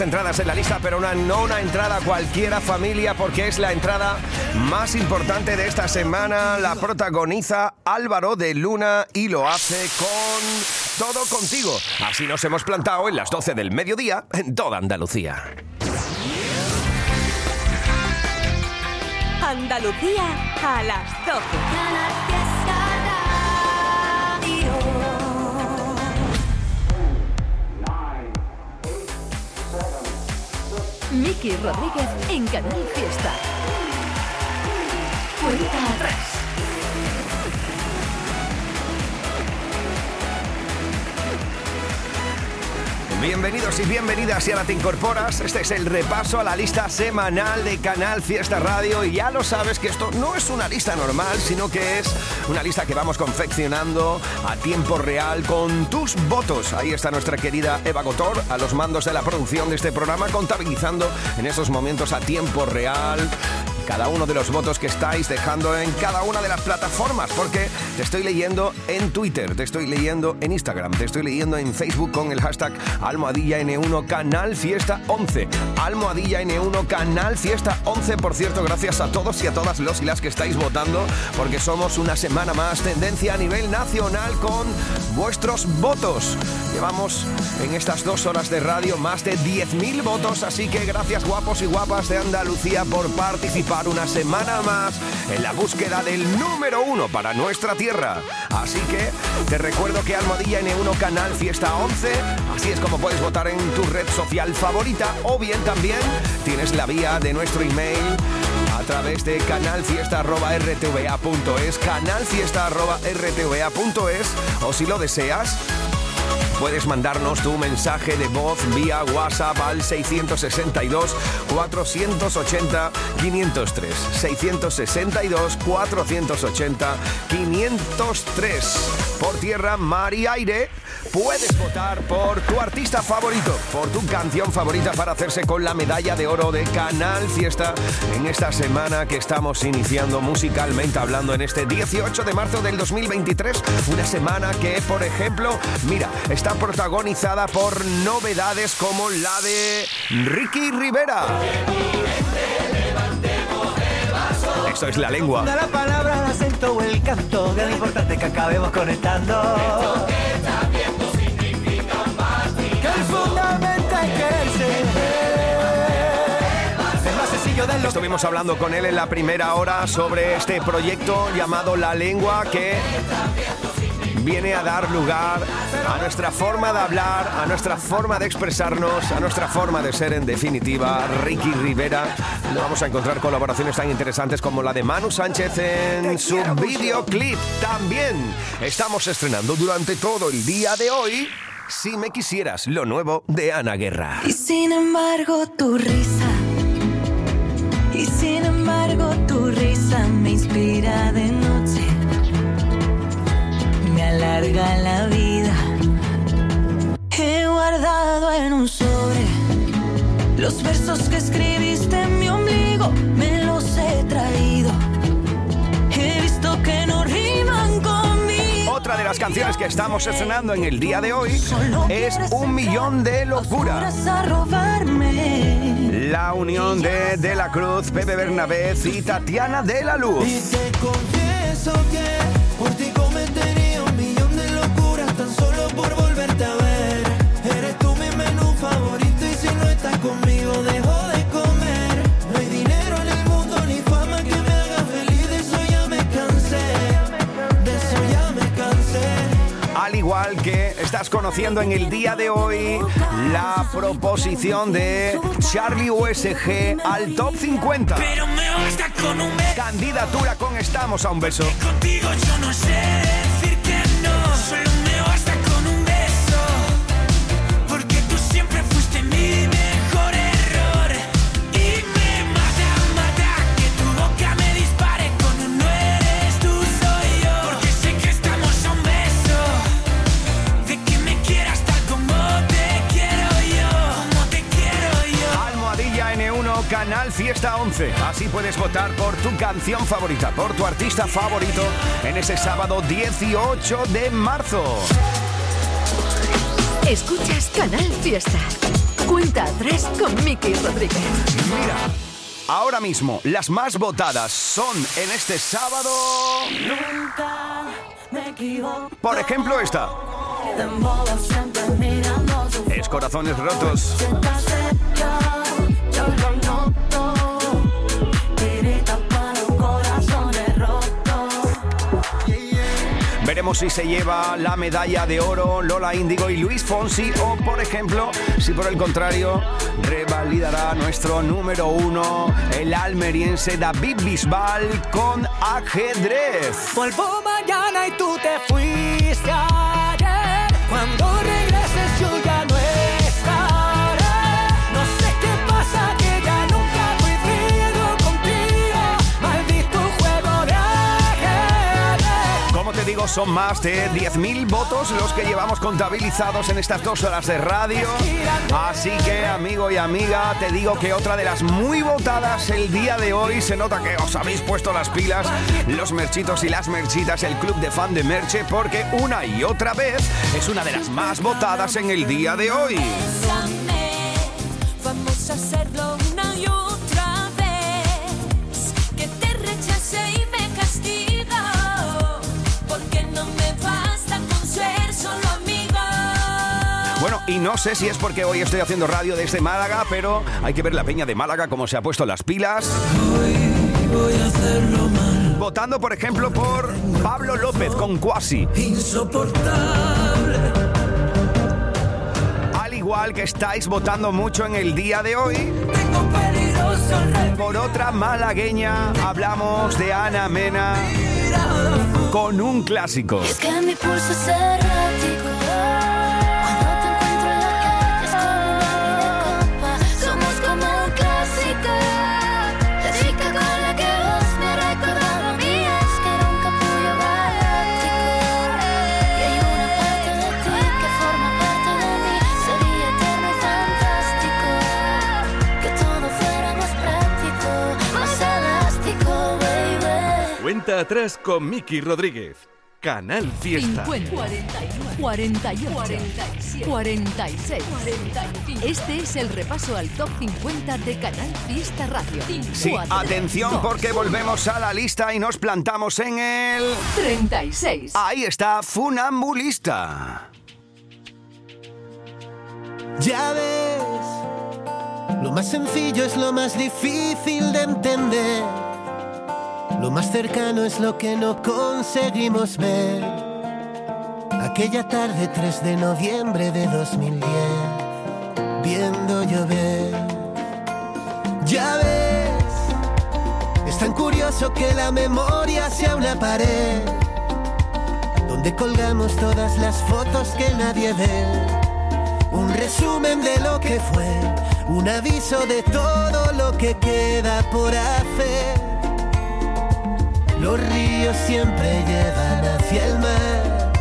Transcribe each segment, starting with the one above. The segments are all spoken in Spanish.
Entradas en la lista, pero una, no una entrada cualquiera familia, porque es la entrada más importante de esta semana. La protagoniza Álvaro de Luna y lo hace con todo contigo. Así nos hemos plantado en las 12 del mediodía en toda Andalucía. Andalucía a las 12. Miki Rodríguez en Canal Fiesta. Cuenta atrás. Bienvenidos y bienvenidas si ahora te incorporas. Este es el repaso a la lista semanal de Canal Fiesta Radio y ya lo sabes que esto no es una lista normal, sino que es una lista que vamos confeccionando a tiempo real con tus votos. Ahí está nuestra querida Eva Gotor a los mandos de la producción de este programa, contabilizando en esos momentos a tiempo real cada uno de los votos que estáis dejando en cada una de las plataformas, porque te estoy leyendo en Twitter, te estoy leyendo en Instagram, te estoy leyendo en Facebook con el hashtag Almohadilla N1 Canal Fiesta 11. Almohadilla N1 Canal Fiesta 11. Por cierto, gracias a todos y a todas los y las que estáis votando, porque somos una semana más tendencia a nivel nacional con vuestros votos. Llevamos en estas dos horas de radio más de 10.000 votos, así que gracias guapos y guapas de Andalucía por participar una semana más en la búsqueda del número uno para nuestra tierra. Así que te recuerdo que Almohadilla N1 Canal Fiesta 11, así es como puedes votar en tu red social favorita o bien también tienes la vía de nuestro email a través de canalfiesta.rtva.es, canalfiesta.rtva.es o si lo deseas, Puedes mandarnos tu mensaje de voz vía WhatsApp al 662 480 503. 662 480 503. Por tierra, mar y aire, puedes votar por tu artista favorito, por tu canción favorita para hacerse con la medalla de oro de Canal Fiesta en esta semana que estamos iniciando musicalmente hablando en este 18 de marzo del 2023. Una semana que, por ejemplo, mira, está protagonizada por novedades como la de Ricky Rivera. Esto es la lengua. La palabra, el acento o el canto, que lo importante que acabemos conectando. Que el fundamento es quererse. Es más sencillo de lo Estuvimos hablando con él en la primera hora sobre este proyecto llamado La Lengua que viene a dar lugar a nuestra forma de hablar, a nuestra forma de expresarnos, a nuestra forma de ser en definitiva. Ricky Rivera, vamos a encontrar colaboraciones tan interesantes como la de Manu Sánchez en su videoclip. También estamos estrenando durante todo el día de hoy. Si me quisieras, lo nuevo de Ana Guerra. Y sin embargo tu risa, y sin embargo tu risa me inspira de alarga la vida. He guardado en un sobre los versos que escribiste en mi ombligo, me los he traído. He visto que no riman conmigo. Otra de las canciones que estamos estrenando en el día de hoy es Un Millón de Locura. Vas a robarme. La unión de De la Cruz, Pepe Bernabé y Tatiana de la Luz. Y te confieso que volverte a ver. Eres tú mi menú favorito y si no estás conmigo dejo de comer. No hay dinero en el mundo ni fama que me haga feliz, de eso ya me cansé. De eso ya me cansé. Al igual que estás conociendo en el día de hoy la proposición de Charlie USG al top 50. Pero me basta con un. Candidatura con Estamos a un beso. Contigo yo no sé Fiesta 11. Así puedes votar por tu canción favorita, por tu artista favorito en ese sábado 18 de marzo. Escuchas Canal Fiesta. Cuenta a tres con Miki Rodríguez. Mira, ahora mismo las más votadas son en este sábado. Nunca me equivoco. Por ejemplo, esta. Es Corazones Rotos. Veremos si se lleva la medalla de oro Lola Índigo y Luis Fonsi o, por ejemplo, si por el contrario revalidará nuestro número uno, el almeriense David Bisbal con ajedrez. Vuelvo mañana y tú te fuiste ayer. Cuando digo, son más de 10.000 votos los que llevamos contabilizados en estas dos horas de radio. Así que, amigo y amiga, te digo que otra de las muy votadas el día de hoy, se nota que os habéis puesto las pilas, los merchitos y las merchitas, el club de fan de Merche, porque una y otra vez es una de las más votadas en el día de hoy. Vamos a hacerlo y no sé si es porque hoy estoy haciendo radio desde Málaga, pero hay que ver la peña de Málaga cómo se ha puesto las pilas. Voy a hacerlo mal, Votando, por ejemplo, por Pablo López con Cuasi. insoportable. Al igual que estáis votando mucho en el día de hoy, por otra malagueña hablamos de Ana Mena con un clásico. Es que mi pulso es errático. Cuenta atrás con Miki Rodríguez. Canal Fiesta. 50, 49, 48, 47, 46, 45. Este es el repaso al top 50 de Canal Fiesta Radio. Sí, Cuatro, atención dos, porque volvemos a la lista y nos plantamos en el... 36. Ahí está, Funambulista. Ya ves, lo más sencillo es lo más difícil de entender. Lo más cercano es lo que no conseguimos ver. Aquella tarde 3 de noviembre de 2010, viendo llover. Ya ves, es tan curioso que la memoria sea una pared donde colgamos todas las fotos que nadie ve. Un resumen de lo que fue, un aviso de todo lo que queda por hacer. Los ríos siempre llevan hacia el mar,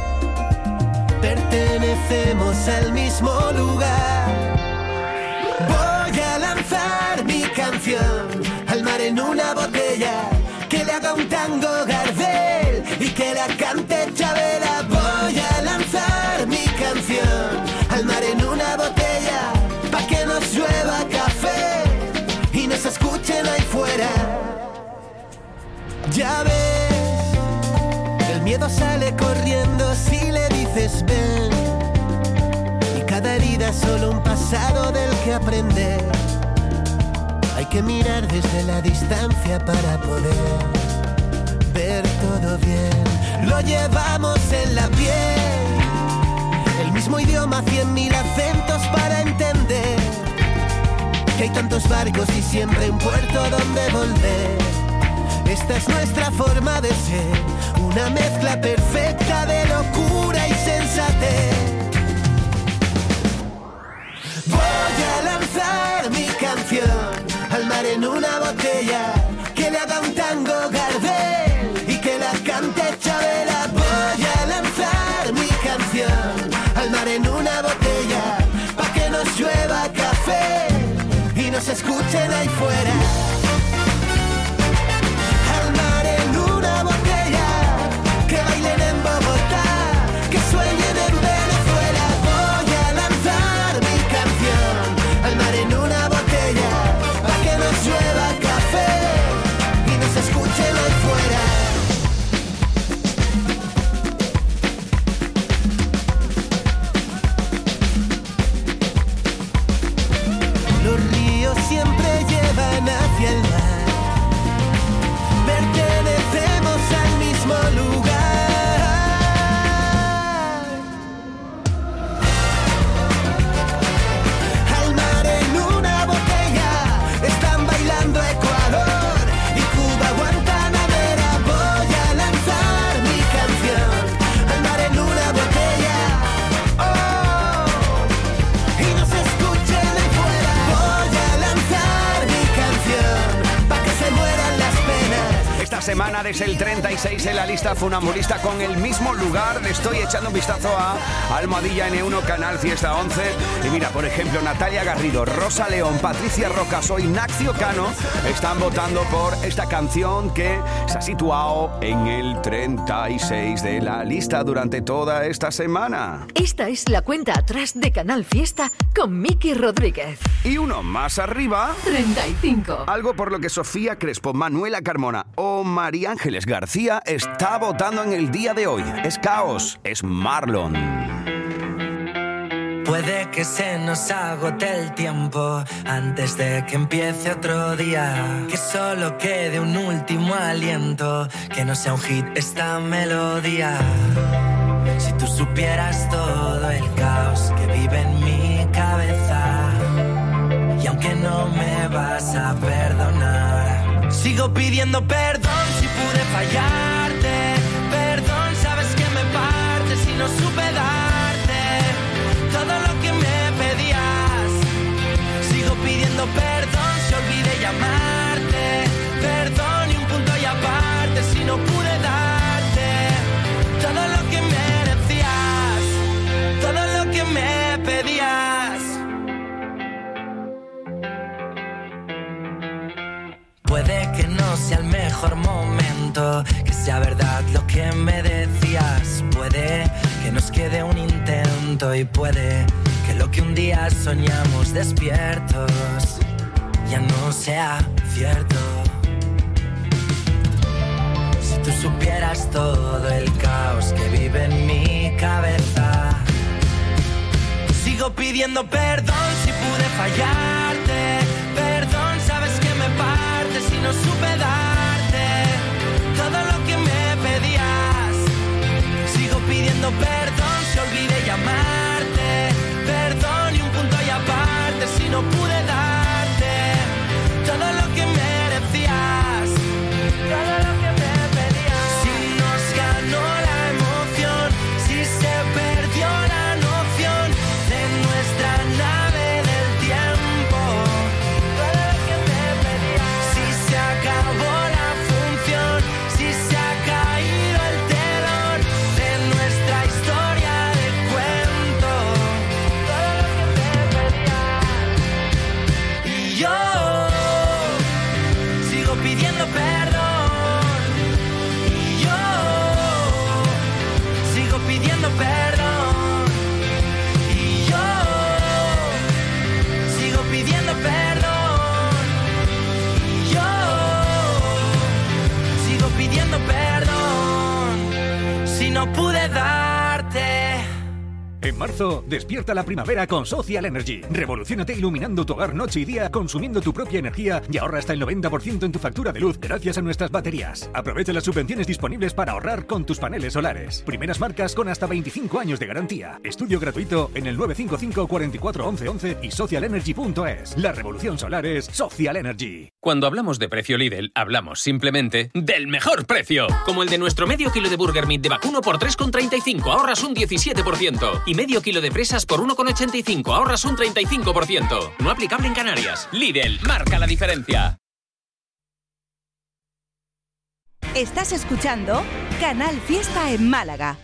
pertenecemos al mismo lugar. Voy a lanzar mi canción al mar en una botella, que le haga un tango Gardel y que la cante Chabela. Voy a lanzar mi canción al mar en una botella, Ya ves, el miedo sale corriendo si le dices ven. Y cada herida es solo un pasado del que aprender. Hay que mirar desde la distancia para poder ver todo bien. Lo llevamos en la piel. El mismo idioma, cien mil acentos para entender. Que hay tantos barcos y siempre un puerto donde volver. Esta es nuestra forma de ser, una mezcla perfecta de locura y sensatez. Voy a lanzar mi canción al mar en una botella, que le haga un tango Gardel y que la cante Chabela. Voy a lanzar mi canción al mar en una botella, pa' que nos llueva café y nos escuchen ahí fuera. Desde el 36 en la lista funambulista con el mismo lugar. Le estoy echando un vistazo a Almohadilla N1 Canal Fiesta 11. Y mira, por ejemplo, Natalia Garrido, Rosa León, Patricia Rocaso y Naxio Cano están votando por esta canción que se ha situado en el 36 de la lista durante toda esta semana. Esta es la cuenta atrás de Canal Fiesta con Miki Rodríguez. Y uno más arriba. 35. Algo por lo que Sofía Crespo, Manuela Carmona o María Ángeles García está votando en el día de hoy. Es caos, es Marlon. Puede que se nos agote el tiempo antes de que empiece otro día. Que solo quede un último aliento, que no sea un hit esta melodía. Si tú supieras todo el caos que vive en mi cabeza, y aunque no me vas a perdonar, sigo pidiendo perdón si pude fallarte. Perdón, sabes que me parte si no supe darte todo lo que me pedías. Sigo pidiendo perdón si olvidé llamarte. Sea el mejor momento, que sea verdad lo que me decías. Puede que nos quede un intento y puede que lo que un día soñamos despiertos ya no sea cierto. Si tú supieras todo el caos que vive en mi cabeza, sigo pidiendo perdón si pude fallarte. No supe darte todo lo que me pedías. Sigo pidiendo perdón si olvidé llamarte. Perdón y un punto y aparte si no pude En marzo, despierta la primavera con Social Energy. Revolucionate iluminando tu hogar noche y día, consumiendo tu propia energía y ahorra hasta el 90% en tu factura de luz gracias a nuestras baterías. Aprovecha las subvenciones disponibles para ahorrar con tus paneles solares. Primeras marcas con hasta 25 años de garantía. Estudio gratuito en el 955 44 11 11 y socialenergy.es. La revolución solar es Social Energy. Cuando hablamos de precio Lidl, hablamos simplemente del mejor precio. Como el de nuestro medio kilo de Burger Meat de vacuno por 3,35, ahorras un 17%. Y medio kilo de fresas por 1,85, ahorras un 35%. No aplicable en Canarias. Lidl, marca la diferencia. Estás escuchando Canal Fiesta en Málaga.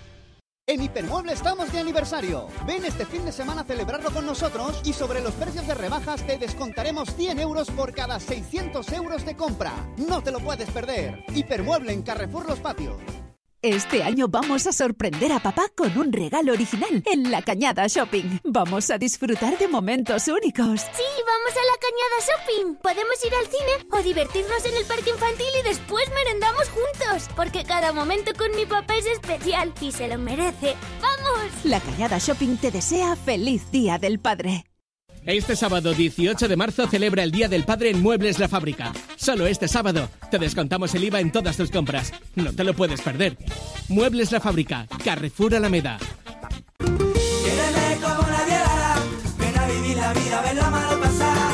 En Hipermueble estamos de aniversario. Ven este fin de semana a celebrarlo con nosotros y sobre los precios de rebajas te descontaremos 100 euros por cada 600 euros de compra. No te lo puedes perder. Hipermueble en Carrefour Los Patios. Este año vamos a sorprender a papá con un regalo original en la Cañada Shopping. Vamos a disfrutar de momentos únicos. Sí, vamos a la Cañada Shopping. Podemos ir al cine o divertirnos en el parque infantil y después merendamos juntos. Porque cada momento con mi papá es especial y se lo merece. ¡Vamos! La Cañada Shopping te desea feliz Día del Padre. Este sábado 18 de marzo celebra el Día del Padre en Muebles La Fábrica. Solo este sábado te descontamos el IVA en todas tus compras. No te lo puedes perder. Muebles La Fábrica, Carrefour Alameda. Quiereme como nadie hará, ven a vivir la vida, ver la mano pasar.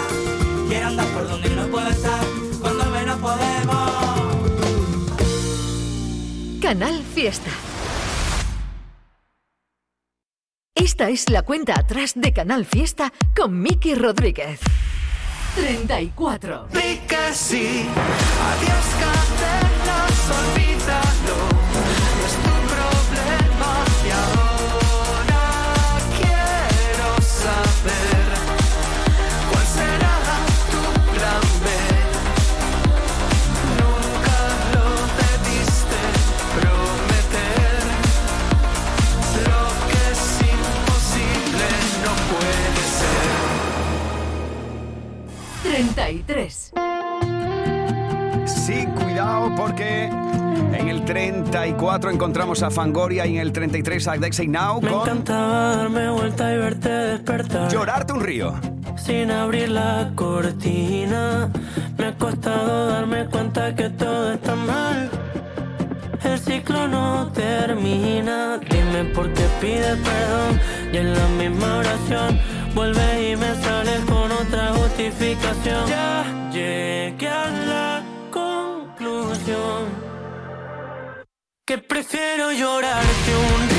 Quiero andar por donde no puedo estar, cuando menos podemos. Canal Fiesta. Esta es la cuenta atrás de Canal Fiesta con Miki Rodríguez. 34. Di que sí, adiós 33. Sí, cuidado porque en el 34 encontramos a Fangoria y en el 33 a Dexy Now. Me encantaba darme vuelta y verte despertar. Llorarte un río. Sin abrir la cortina, me ha costado darme cuenta que todo está mal. El ciclo no termina, dime por qué pides perdón y en la misma oración vuelve y me sales con otra justificación. Ya llegué a la conclusión que prefiero llorarte un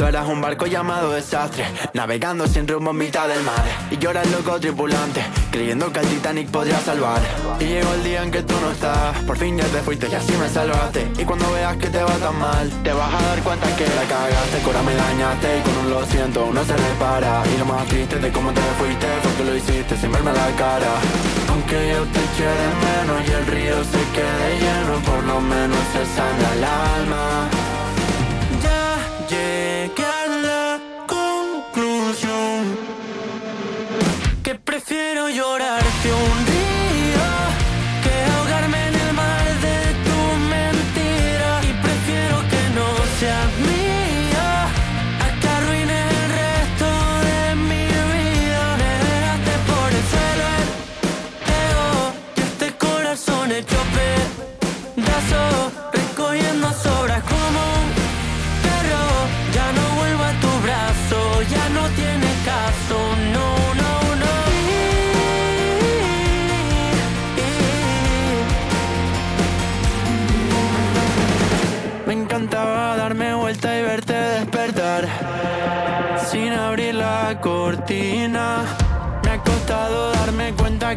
tú eras un barco llamado desastre, navegando sin rumbo en mitad del mar. Y yo era el loco tripulante, creyendo que el Titanic podría salvar. Y llegó el día en que tú no estás, por fin ya te fuiste y así me salvaste. Y cuando veas que te va tan mal, te vas a dar cuenta que la cagaste, ahora me dañaste. Y con un lo siento, uno se repara. Y lo más triste de cómo te fuiste fue que lo hiciste sin verme la cara. Aunque yo te eché de menos y el río se quede lleno, por lo menos se sana el alma. Llorarte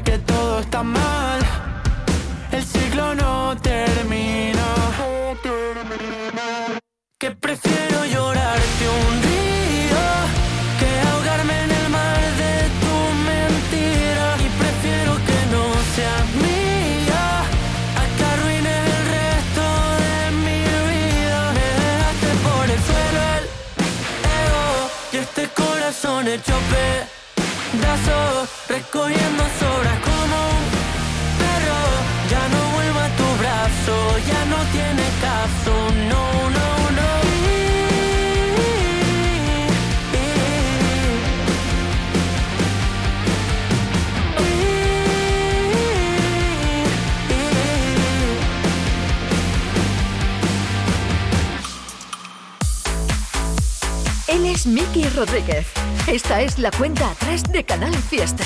que todo está mal es Miki Rodríguez. Esta es la cuenta atrás de Canal Fiesta.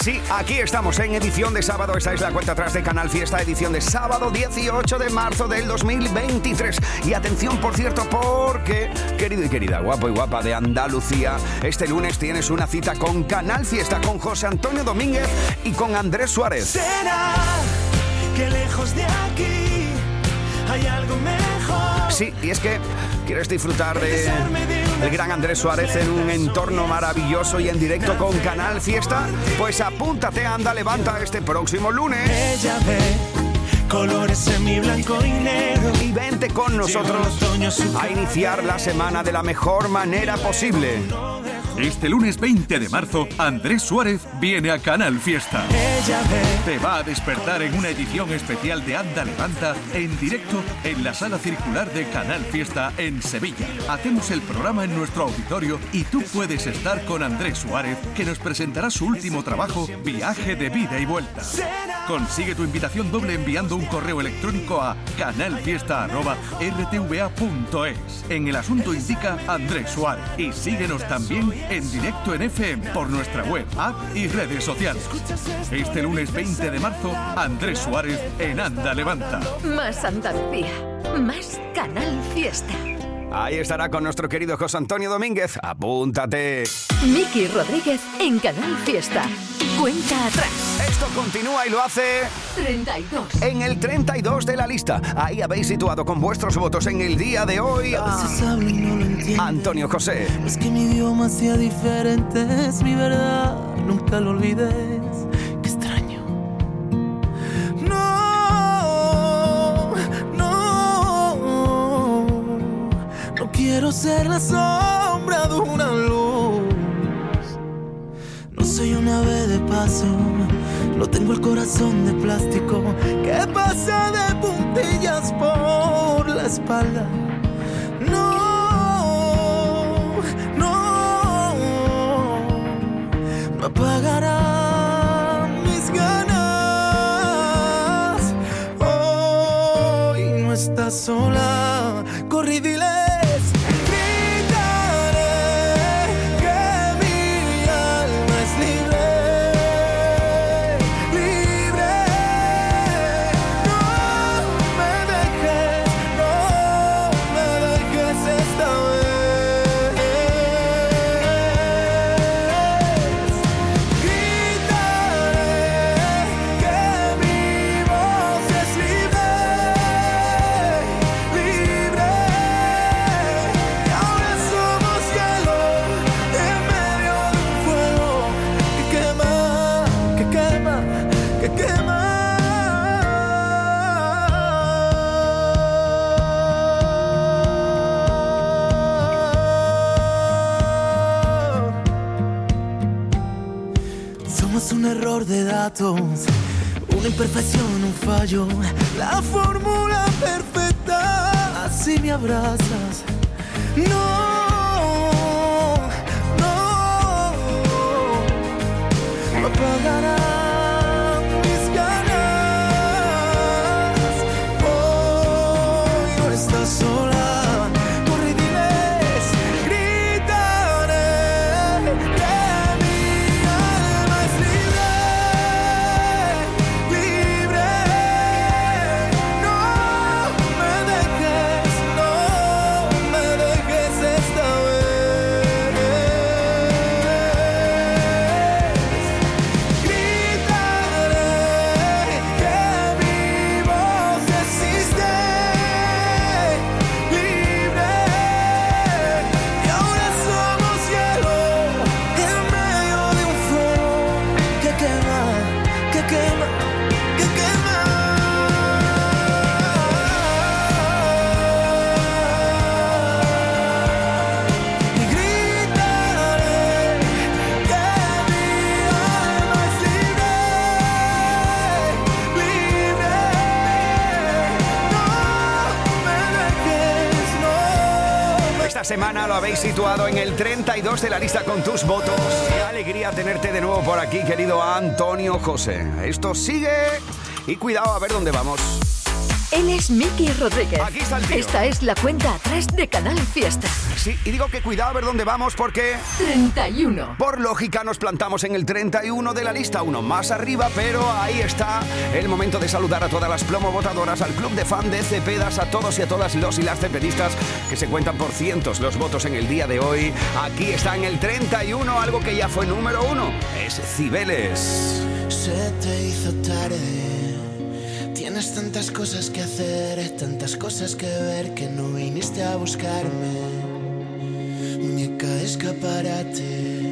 Sí, aquí estamos en edición de sábado. Esta es la cuenta atrás de Canal Fiesta, edición de sábado 18 de marzo del 2023. Y atención, por cierto, porque, querido y querida, guapo y guapa de Andalucía, este lunes tienes una cita con Canal Fiesta, con José Antonio Domínguez y con Andrés Suárez. Será que lejos de aquí hay algo mejor. Sí, y es que quieres disfrutar de el gran Andrés Suárez en un entorno maravilloso y en directo con Canal Fiesta, pues apúntate, anda, levanta este próximo lunes. Ella ve colores semi blanco y negro. Y vente con nosotros a iniciar la semana de la mejor manera posible. Este lunes 20 de marzo, Andrés Suárez viene a Canal Fiesta. Te va a despertar en una edición especial de Anda Levanta en directo en la sala circular de Canal Fiesta en Sevilla. Hacemos el programa en nuestro auditorio y tú puedes estar con Andrés Suárez, que nos presentará su último trabajo, Viaje de Vida y Vuelta. Consigue tu invitación doble enviando un correo electrónico a canalfiesta.rtva.es. En el asunto indica Andrés Suárez. Y síguenos también en directo en FM por nuestra web, app y redes sociales. Este lunes 20 de marzo, Andrés Suárez en Anda Levanta. Más Andalucía. Más Canal Fiesta. Ahí estará con nuestro querido José Antonio Domínguez. Apúntate. Miki Rodríguez en Canal Fiesta. Cuenta atrás. Esto continúa y lo hace 32. en el 32 de la lista. Ahí habéis situado con vuestros votos en el día de hoy A. Antonio José. Es que mi idioma sea diferente, es mi verdad, nunca lo olvides. Ser la sombra de una luz. No soy un ave de paso, no tengo el corazón de plástico que pasa de puntillas por la espalda. No, no, no apagará una imperfección, un fallo, la fórmula perfecta. Si me abrazas, no, situado en el 32 de la lista con tus votos. Qué alegría tenerte de nuevo por aquí, querido Antonio José. Esto sigue y cuidado a ver dónde vamos. Él es Miki Rodríguez. Aquí está el tío. Esta es la cuenta atrás de Canal Fiesta. Sí, y digo que cuidado a ver dónde vamos porque 31. por lógica nos plantamos en el 31 de la lista, uno más arriba, pero ahí está el momento de saludar a todas las plomo votadoras, al club de fan de Cepedas, a todos y a todas los y las cepedistas que se cuentan por cientos los votos en el día de hoy. Aquí está en el 31 algo que ya fue número uno, es Cibeles. Se te hizo tarde. Tienes tantas cosas que hacer, tantas cosas que ver que no viniste a buscarme. Escaparate.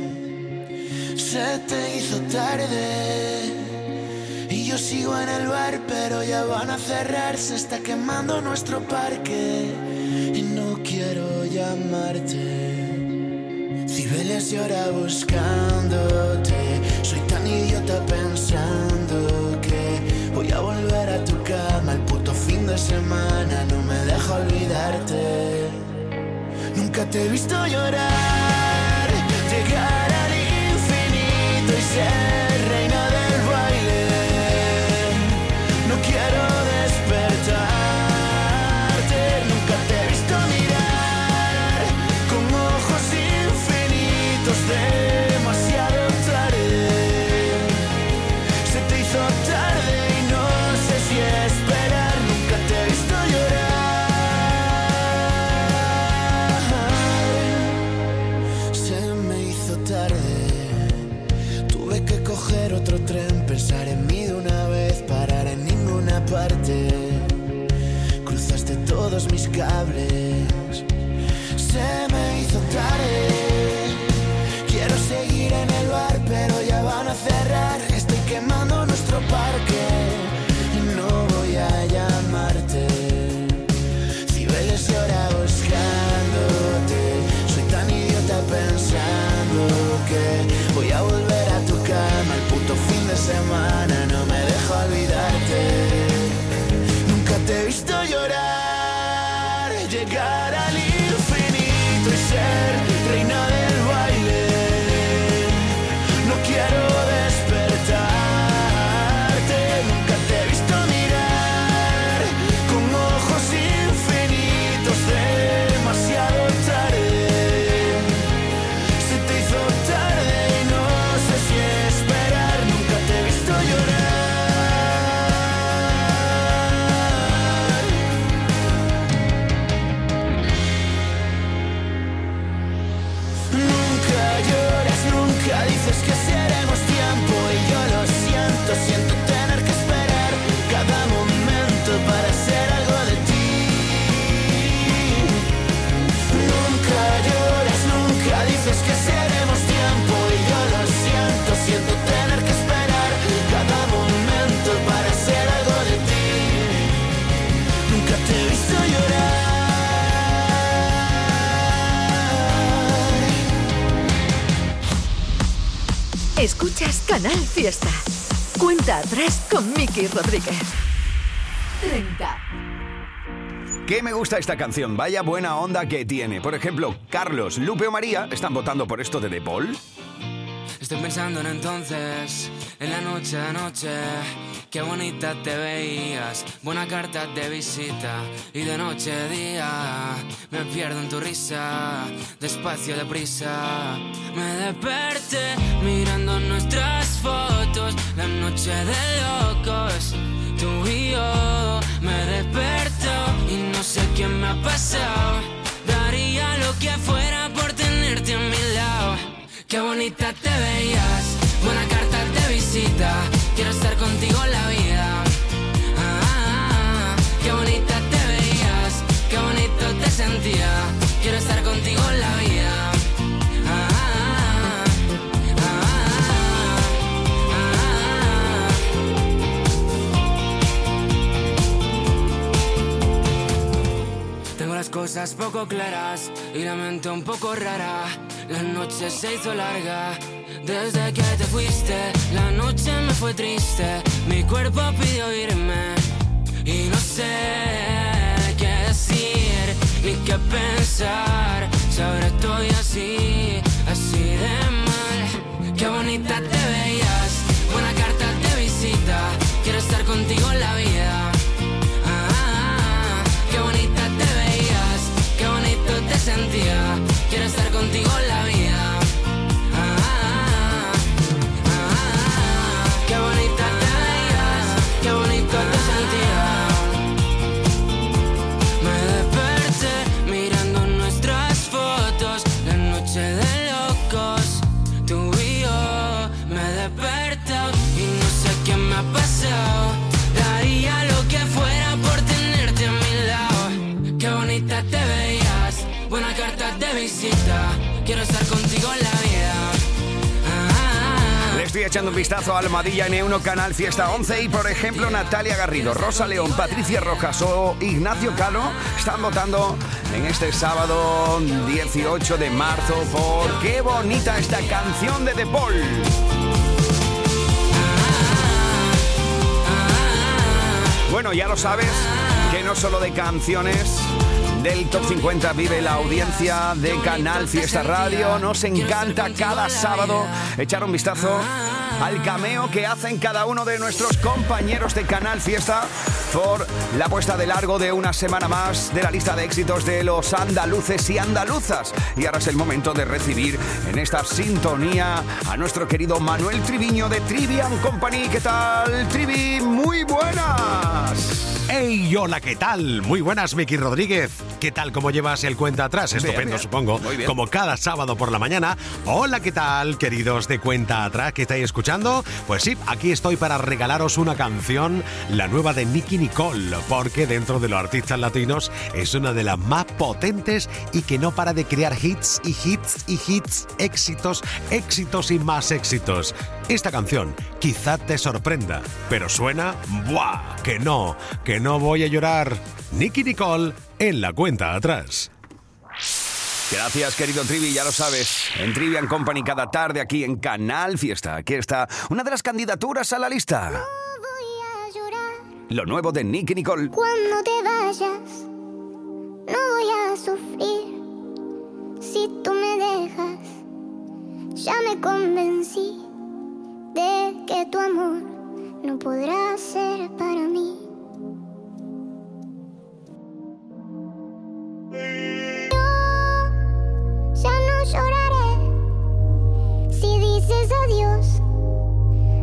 Se te hizo tarde. Y yo sigo en el bar, pero ya van a cerrar. Se está quemando nuestro parque. Y no quiero llamarte. Cibeles llora buscándote. Soy tan idiota pensando que voy a volver a tu cama el puto fin de semana. No me deja olvidarte. Te he visto llorar, llegar al infinito y ser Fiesta. Cuenta atrás con Miki Rodríguez. 30. ¿Qué me gusta esta canción? Vaya buena onda que tiene. Por ejemplo, Carlos, Lupe o María están votando por esto de De Paul. Estoy pensando en entonces, en la noche de anoche, qué bonita te veías, buena carta de visita y de noche a día me pierdo en tu risa, despacio deprisa, me desperté mirando nuestras fotos, la noche de locos, tú y yo, me desperto y no sé qué me ha pasado, daría lo que fuera por tenerte a mi lado. Qué bonita te veías, buena carta de visita. Quiero estar contigo la vida. Ah, ah, ah. qué bonita te veías, qué bonito te sentía. Quiero estar contigo la vida. Ah, ah, ah. Tengo las cosas poco claras y la mente un poco rara. La noche se hizo larga desde que te fuiste. La noche me fue triste, mi cuerpo pidió irme y no sé qué decir ni qué pensar. Si ahora estoy así, así de mal. Qué bonita te veías, buena carta de visita. Quiero estar contigo en la vida. Ah, ah, ah. qué bonita te veías, qué bonito te sentía. Quiero estar contigo en la estoy echando un vistazo a Almadilla N1 Canal Fiesta 11 y por ejemplo Natalia Garrido, Rosa León, Patricia Rojas o Ignacio Cano están votando en este sábado 18 de marzo por qué bonita esta canción de De Paul. Bueno, ya lo sabes que no solo de canciones del Top 50 vive la audiencia de Canal Fiesta Radio. Nos encanta cada sábado echar un vistazo al cameo que hacen cada uno de nuestros compañeros de Canal Fiesta por la puesta de largo de una semana más de la lista de éxitos de los andaluces y andaluzas. Y ahora es el momento de recibir en esta sintonía a nuestro querido Manuel Triviño de Trivian Company. ¿Qué tal, Trivi? Muy buenas. Hey, hola, ¿qué tal? Muy buenas, Miki Rodríguez. ¿Qué tal? ¿Cómo llevas el cuenta atrás? Bien, Estupendo, bien. supongo. Muy bien. Como cada sábado por la mañana. Hola, ¿qué tal, queridos de cuenta atrás que estáis escuchando? Pues sí, aquí estoy para regalaros una canción, la nueva de Nicky Nicole, porque dentro de los artistas latinos es una de las más potentes y que no para de crear hits y hits y hits, éxitos, éxitos y más éxitos. Esta canción quizá te sorprenda, pero suena, ¡buah! Que no, que no voy a llorar. Nicky Nicole en la cuenta atrás. Gracias, querido Trivi, ya lo sabes. En Trivian Company cada tarde aquí en Canal Fiesta. Aquí está una de las candidaturas a la lista. Lo nuevo de Nicky Nicole. Cuando te vayas, no voy a sufrir. Si tú me dejas, ya me convencí de que tu amor no podrá ser para mí. Yo ya no lloraré si dices adiós.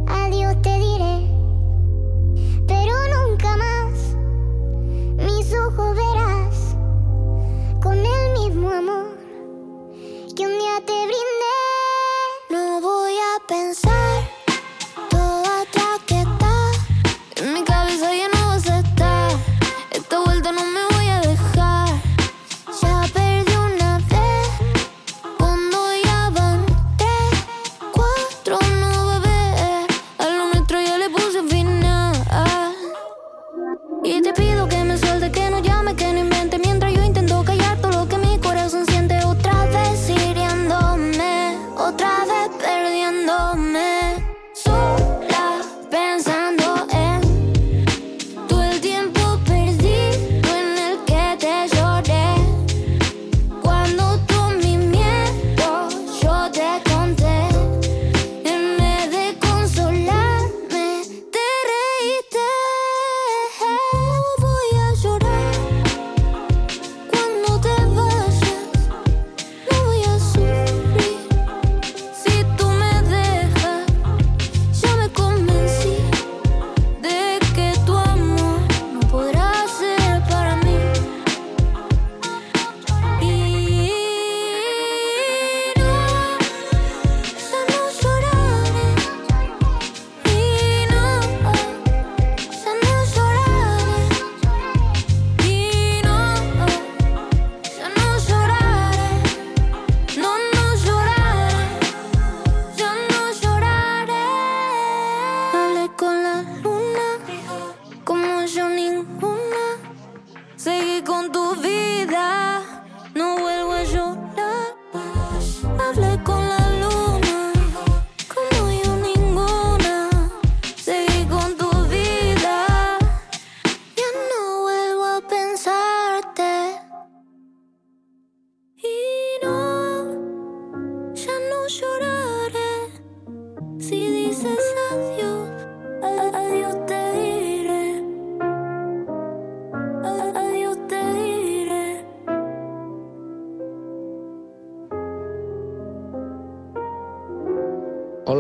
Adiós te diré pero nunca más mis ojos verás con el mismo amor que un día te brindé. moment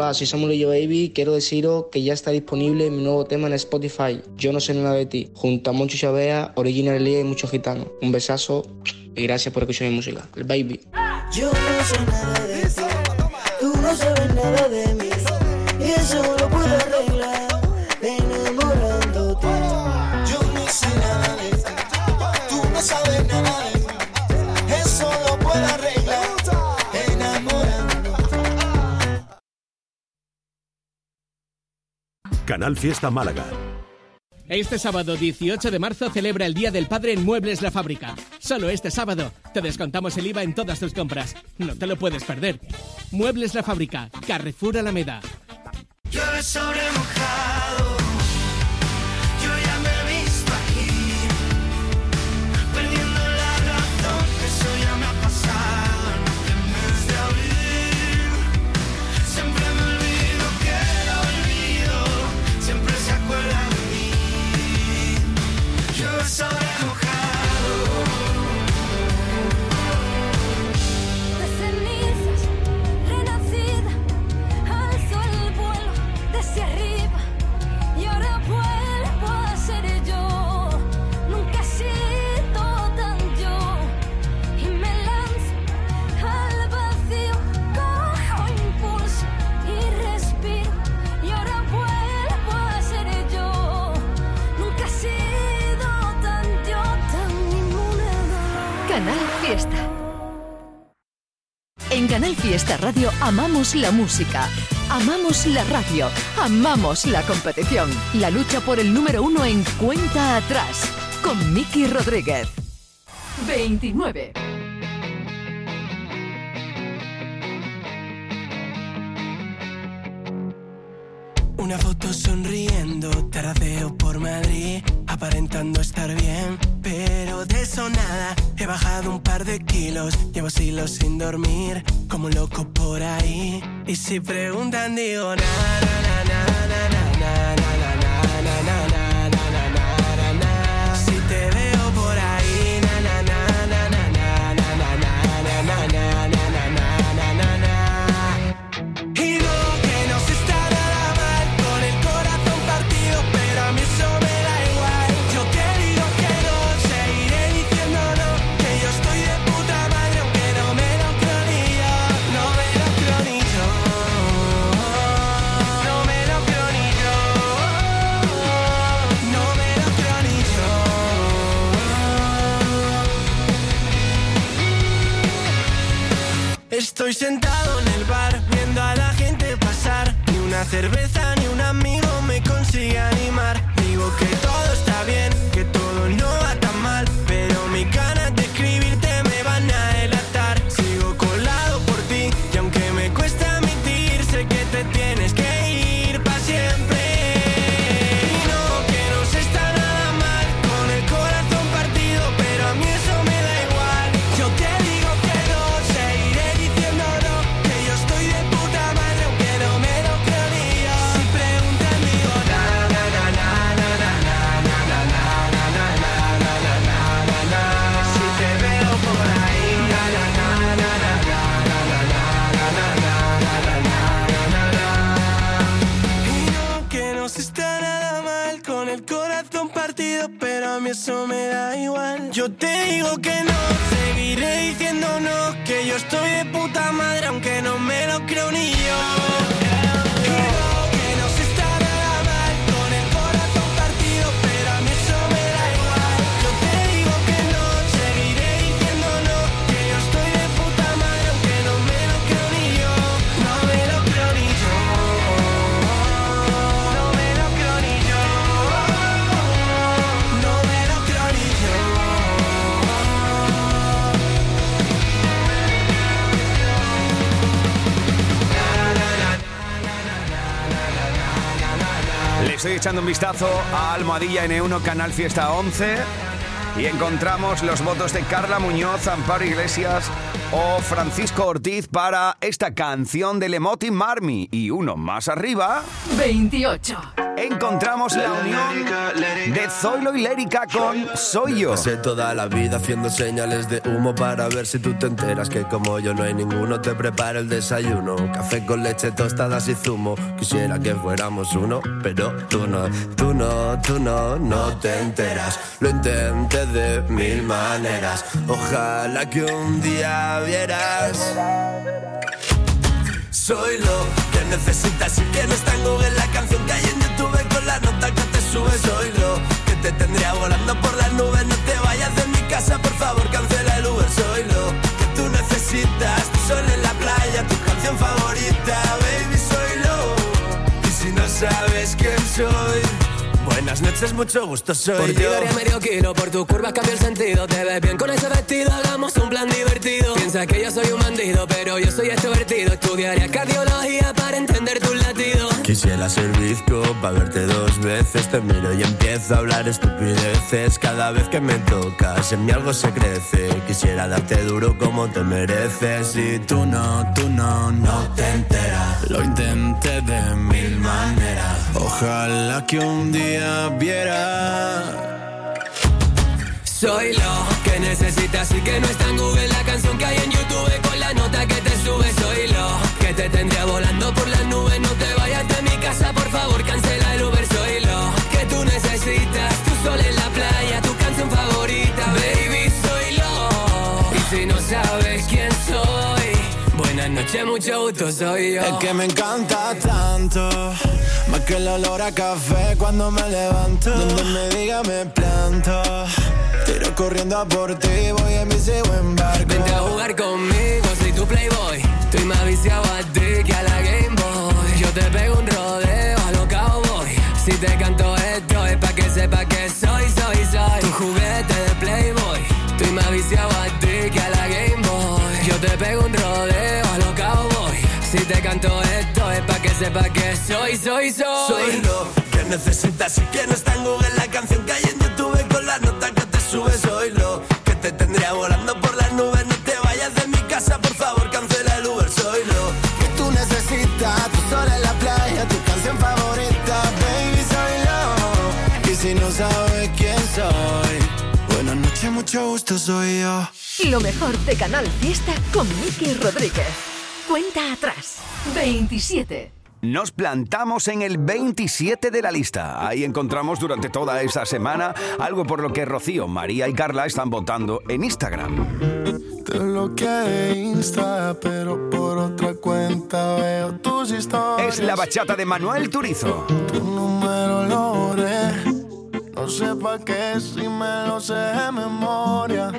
Hola, soy Samuel y yo Baby. Quiero deciros que ya está disponible mi nuevo tema en Spotify. Yo no sé nada de ti. Junto a Moncho Chavea, Original Elías y muchos gitanos. Un besazo y gracias por escuchar mi música. El Baby. Yo no sé nada de ti, tú no sabes nada de mí, Canal Fiesta Málaga. Este sábado 18 de marzo celebra el Día del Padre en Muebles La Fábrica. Solo este sábado te descontamos el IVA en todas tus compras. No te lo puedes perder. Muebles La Fábrica, Carrefour Alameda. Llueve sobre mojado. Canal Fiesta Radio amamos la música, amamos la radio, amamos la competición. La lucha por el número uno en cuenta atrás con Miki Rodríguez. 29. Una foto sonriendo, terraceo por Madrid, aparentando estar bien, pero de eso nada. He bajado un par de kilos, llevo siglos sin dormir, como un loco por ahí. Y si preguntan digo na na na na na Estoy sentado en el bar viendo a la gente pasar. Ni una cerveza ni un amigo me consigue animar. Te digo que no, seguiré diciendo no, que yo estoy de puta madre, aunque no me lo creo ni yo. Estoy echando un vistazo a Almohadilla N1 Canal Fiesta 11 y encontramos los votos de Carla Muñoz, Amparo Iglesias o Francisco Ortiz para esta canción del Emoti Marmi. Y uno más arriba... 28. Encontramos la unión de Zoilo y Lérica con Soy Yo. Pasé toda la vida haciendo señales de humo para ver si tú te enteras que como yo no hay ninguno te prepara el desayuno. Café con leche, tostadas y zumo. Quisiera que fuéramos uno, pero tú no, tú no, tú no, no te enteras. Lo intenté de mil maneras. Ojalá que un día vieras. Soy lo que necesitas y que no está en Google la canción que hay en sube. Soy lo que te tendría volando por las nubes. No te vayas de mi casa, por favor, cancela el Uber. Soy lo que tú necesitas. Tu sol en la playa, tu canción favorita, baby. Soy lo. Y si no sabes quién soy, buenas noches, mucho gusto. Soy Por ti yo. medio kilo, por tu curva cambia el sentido. Te ves bien con ese vestido, hagamos un plan divertido. Piensa que yo soy un bandido, pero yo soy extrovertido. Estudiaría cardiología para entender tus latidos. Quisiera ser bizco para verte dos veces. Te miro y empiezo a hablar estupideces. Cada vez que me tocas, en mí algo se crece. Quisiera darte duro como te mereces. Y tú no, tú no, no te enteras. Lo intenté de mil maneras. Ojalá que un día viera. Soy lo que necesitas y que no está en Google la canción que hay en YouTube con la nota que te sube. Soy lo que te tendría volando por las nubes. No te casa, por favor, cancela el Uber. Soy lo que tú necesitas. Tu sol en la playa, tu canción favorita, baby. Soy lo. Y si no sabes quién soy, buenas noches, mucho gusto, soy yo. Es que me encanta tanto Más que el olor a café cuando me levanto. Donde me diga me planto. Tiro corriendo a por ti, voy en mi buen barco. Vente a jugar conmigo, soy tu playboy. Estoy más viciado a ti que a la Game Boy. Yo te pego un Si te canto esto es pa' que sepa que soy, soy, soy. Tu juguete de playboy. Estoy más viciado a ti que a la Game Boy. Yo te pego un rodeo a lo cowboy. Si te canto esto es pa' que sepa que soy, soy, soy. Soy lo que necesitas y que no está en Google la canción que hay en YouTube con la nota que te sube. Soy lo soy yo. Lo mejor de Canal Fiesta con Miki Rodríguez. Cuenta atrás. 27. Nos plantamos en el 27 de la lista. Ahí encontramos durante toda esa semana algo por lo que Rocío, María y Carla están votando en Instagram. Te bloqueé Insta, pero por otra cuenta veo tus historias. Es la bachata de Manuel Turizo. No sé pa' qué si me lo sé de memoria.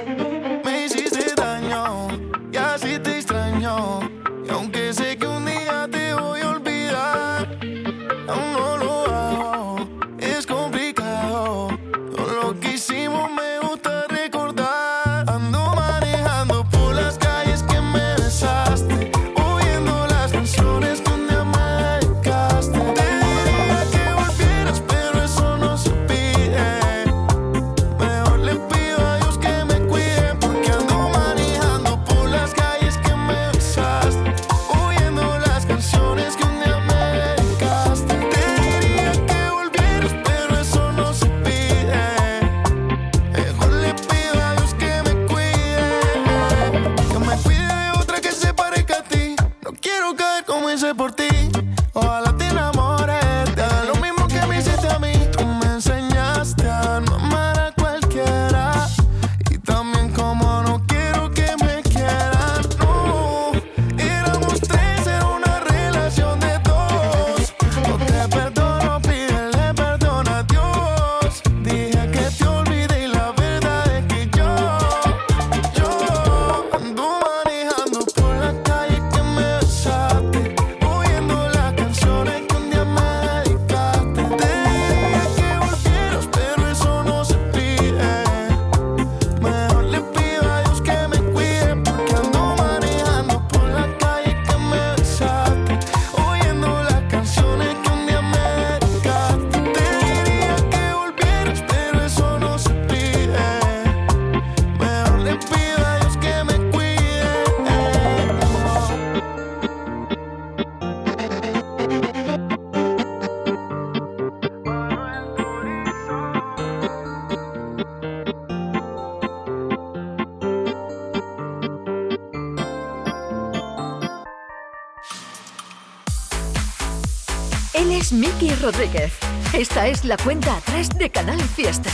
Es Miki Rodríguez. Esta es la cuenta atrás de Canal Fiesta.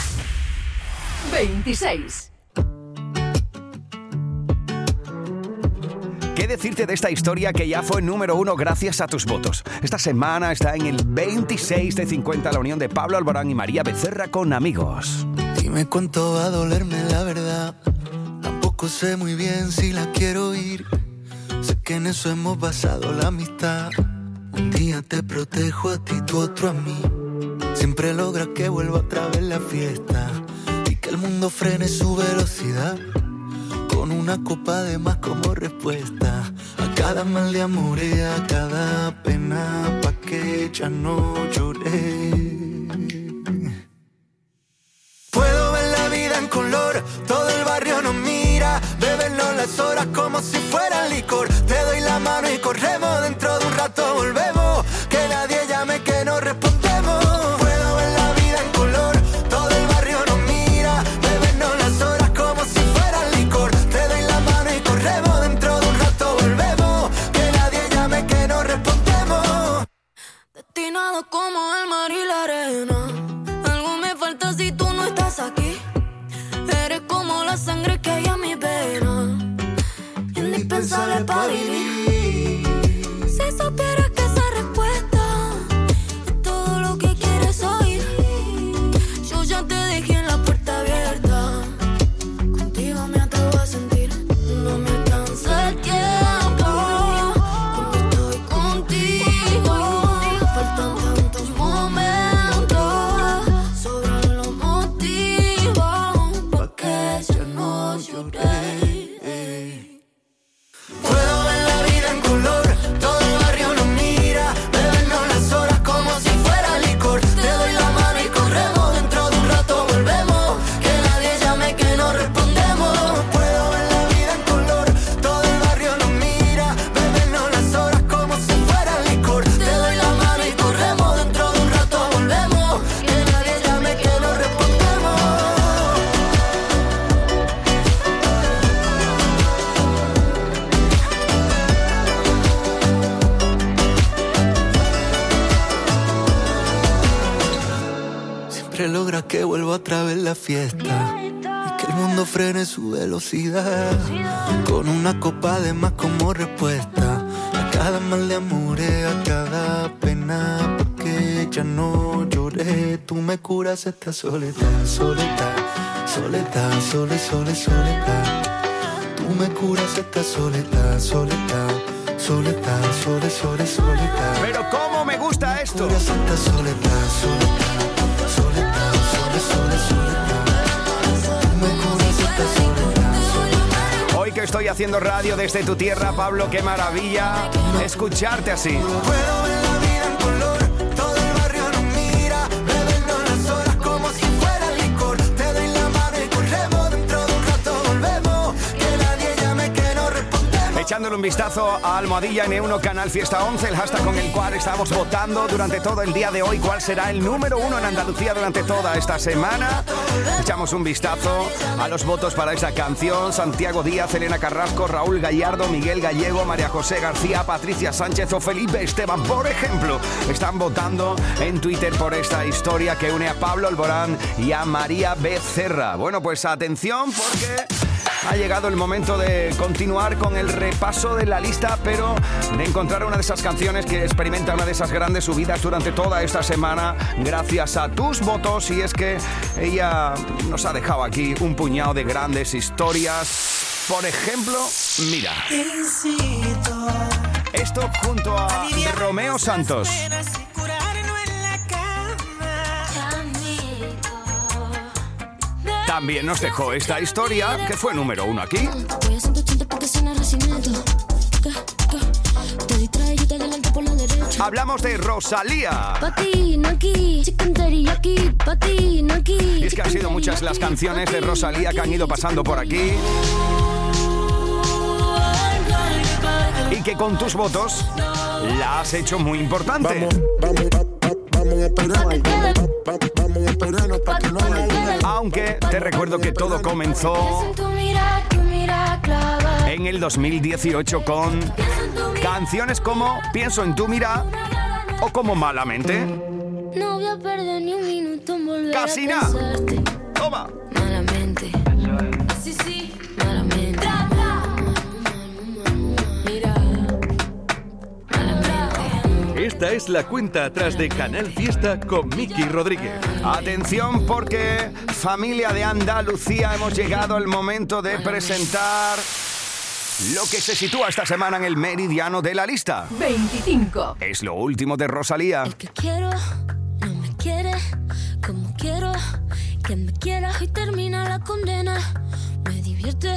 26. ¿Qué decirte de esta historia que ya fue número uno gracias a tus votos? Esta semana está en el 26 de 50 la unión de Pablo Alborán y María Becerra con amigos. Dime cuánto va a dolerme la verdad. Tampoco sé muy bien si la quiero ir. Sé que en eso hemos basado la amistad. Un día te protejo a ti, tú otro a mí. Siempre logras que vuelva otra vez la fiesta y que el mundo frene su velocidad. Con una copa de más como respuesta a cada mal de amor y a cada pena pa' que ya no lloré. Puedo en color, todo el barrio nos mira, bebernos las horas como si fuera licor. Te doy la mano y corremos, dentro de un rato volvemos, que nadie llame que no respondemos. Puedo ver la vida en color, todo el barrio nos mira, bebernos las horas como si fuera licor. Te doy la mano y corremos, dentro de un rato volvemos, que nadie llame que no respondemos. Destinado como el mar y la arena. body fiesta. Y que el mundo frene su velocidad. Con una copa de más como respuesta. A cada mal de amores, a cada pena. Porque ya no lloré. Tú me curas esta soledad, soledad. Soledad, sole, sole, soledad. Tú me curas esta soledad, soledad. Soledad, sole, sole, soledad. Pero cómo me gusta esto. Curas esta soledad. Soledad, estoy haciendo radio desde tu tierra, Pablo, qué maravilla escucharte así. Vistazo a Almohadilla N1 Canal Fiesta 11, el hashtag con el cual estamos votando durante todo el día de hoy cuál será el número uno en Andalucía durante toda esta semana. Echamos un vistazo a los votos para esta canción. Santiago Díaz, Elena Carrasco, Raúl Gallardo, Miguel Gallego, María José García, Patricia Sánchez o Felipe Esteban, por ejemplo, están votando en Twitter por esta historia que une a Pablo Alborán y a María Becerra. Bueno, pues atención porque... Ha llegado el momento de continuar con el repaso de la lista, pero de encontrar una de esas canciones que experimenta una de esas grandes subidas durante toda esta semana, gracias a tus votos. Y es que ella nos ha dejado aquí un puñado de grandes historias. Por ejemplo, mira, esto junto a Romeo Santos. También nos dejó esta historia, que fue número uno aquí. Voy a 180 porque suena recinito. ¿Qué? ¿Qué? Te distrae, yo te adelanto por la derecha. Hablamos de Rosalía. Y es que han sido muchas las canciones de Rosalía que han ido pasando por aquí. Y que con tus votos la has hecho muy importante. Aunque te recuerdo que todo comenzó Tu mira, tu mira clava. en el 2018 con canciones como Pienso en tu mira o como Malamente. No voy a perder ni un minuto en volver Casi a. Toma. Es la cuenta atrás de Canal Fiesta con Miki Rodríguez. Atención porque familia de Andalucía hemos llegado al momento de presentar lo que se sitúa esta semana en el meridiano de la lista. 25. Es lo último de Rosalía. que quiero, no me quiere como quiero que me quieras y termina la condena. Me divierte,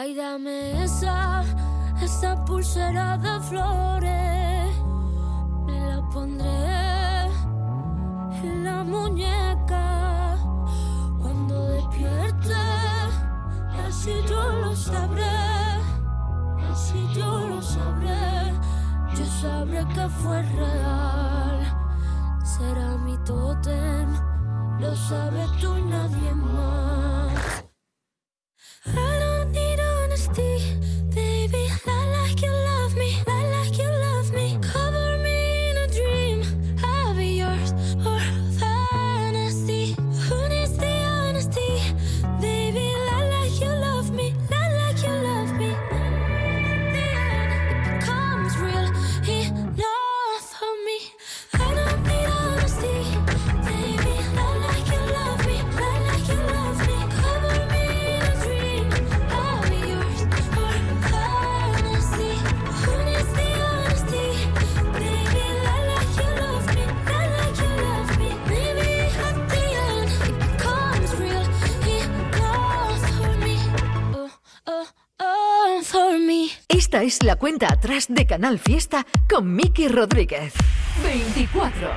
Ay, dame esa, esa pulsera de flores. Me la pondré en la muñeca. Cuando despierte, así yo lo sabré. Así yo lo sabré. Yo sabré que fue real. Será mi tótem. Lo sabes tú y nadie más. Es la cuenta atrás de Canal Fiesta con Miki Rodríguez. 24.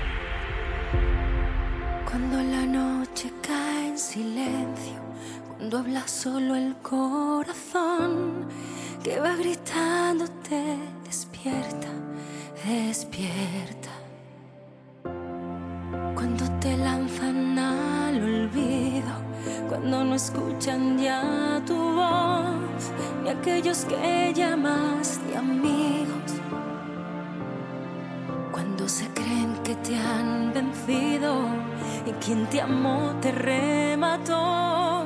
Cuando la noche cae en silencio, cuando habla solo el corazón, que va gritándote, despierta, despierta. Cuando te lanzan al olvido cuando no escuchan ya tu voz, ni aquellos que llamas llamaste amigos, cuando se creen que te han vencido y quien te amó te remató,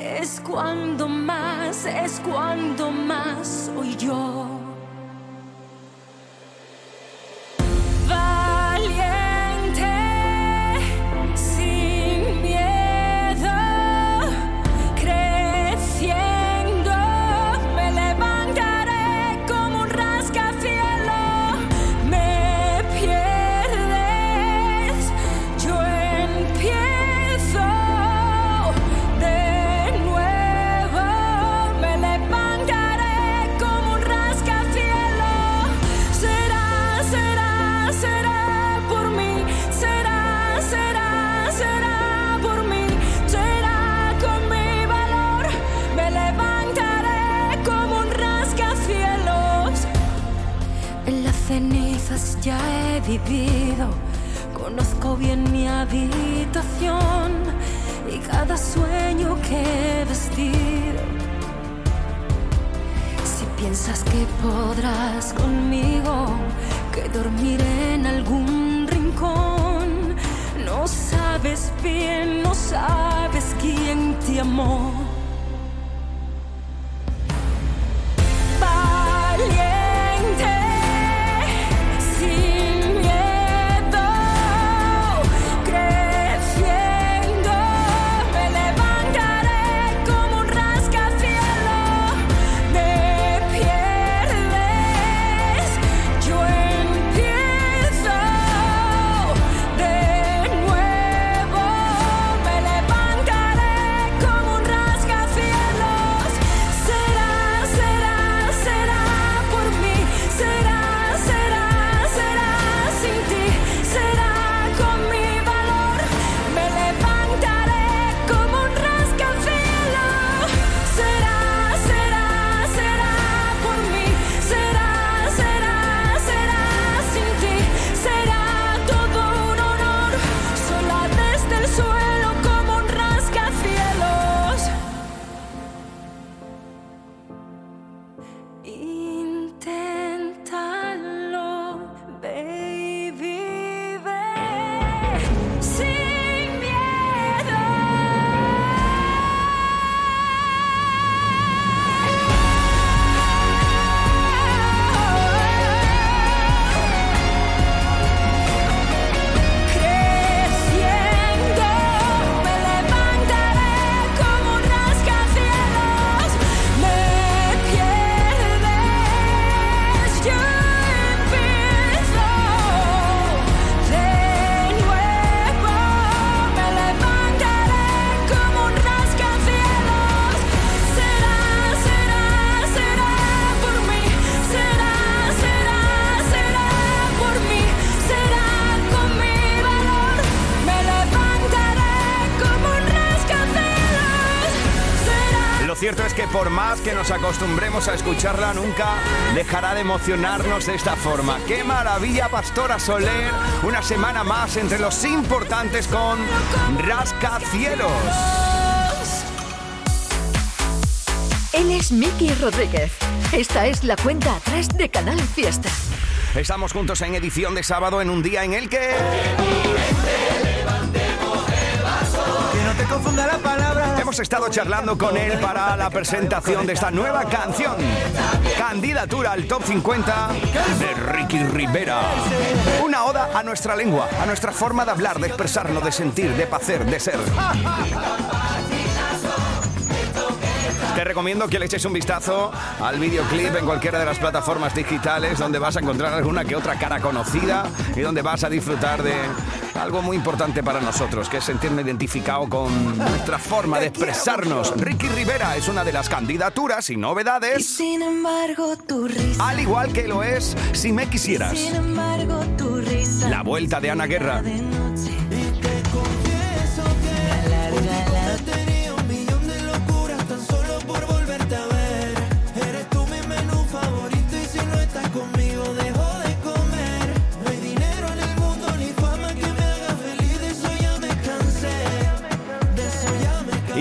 es cuando más, es cuando más soy yo. Acostumbremos a escucharla, nunca dejará de emocionarnos de esta forma. ¡Qué maravilla, Pastora Soler! Una semana más entre los importantes con Rascacielos. Él es Miki Rodríguez. Esta es la cuenta atrás de Canal Fiesta. Estamos juntos en edición de sábado en un día en el que... Confunda la palabra. Hemos estado charlando con él para la presentación de esta nueva canción. Candidatura al top 50 de Ricky Rivera. Una oda a nuestra lengua, a nuestra forma de hablar, de expresarnos, de sentir, de hacer, de ser. Te recomiendo que le eches un vistazo al videoclip en cualquiera de las plataformas digitales donde vas a encontrar alguna que otra cara conocida y donde vas a disfrutar de algo muy importante para nosotros, que es sentirme identificado con nuestra forma de expresarnos. Ricky Rivera es una de las candidaturas y novedades, Sin embargo, tu risa. al igual que lo es Si me quisieras. Sin embargo, tu risa. La vuelta de Ana Guerra.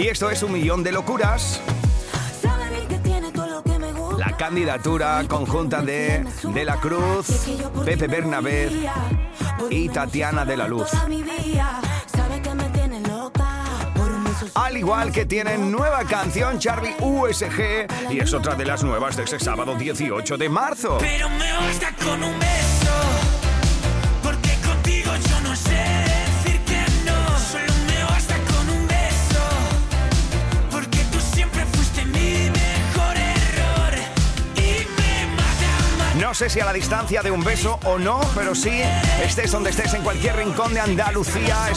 Y esto es un millón de locuras. La candidatura conjunta de De la Cruz, Pepe Bernabé y Tatiana de la Luz. Al igual que tienen nueva canción Charlie USG y es otra de las nuevas de ese sábado 18 de marzo. Pero me basta con un beso. No sé si a la distancia de un beso o no, pero sí, estés donde estés en cualquier rincón de Andalucía,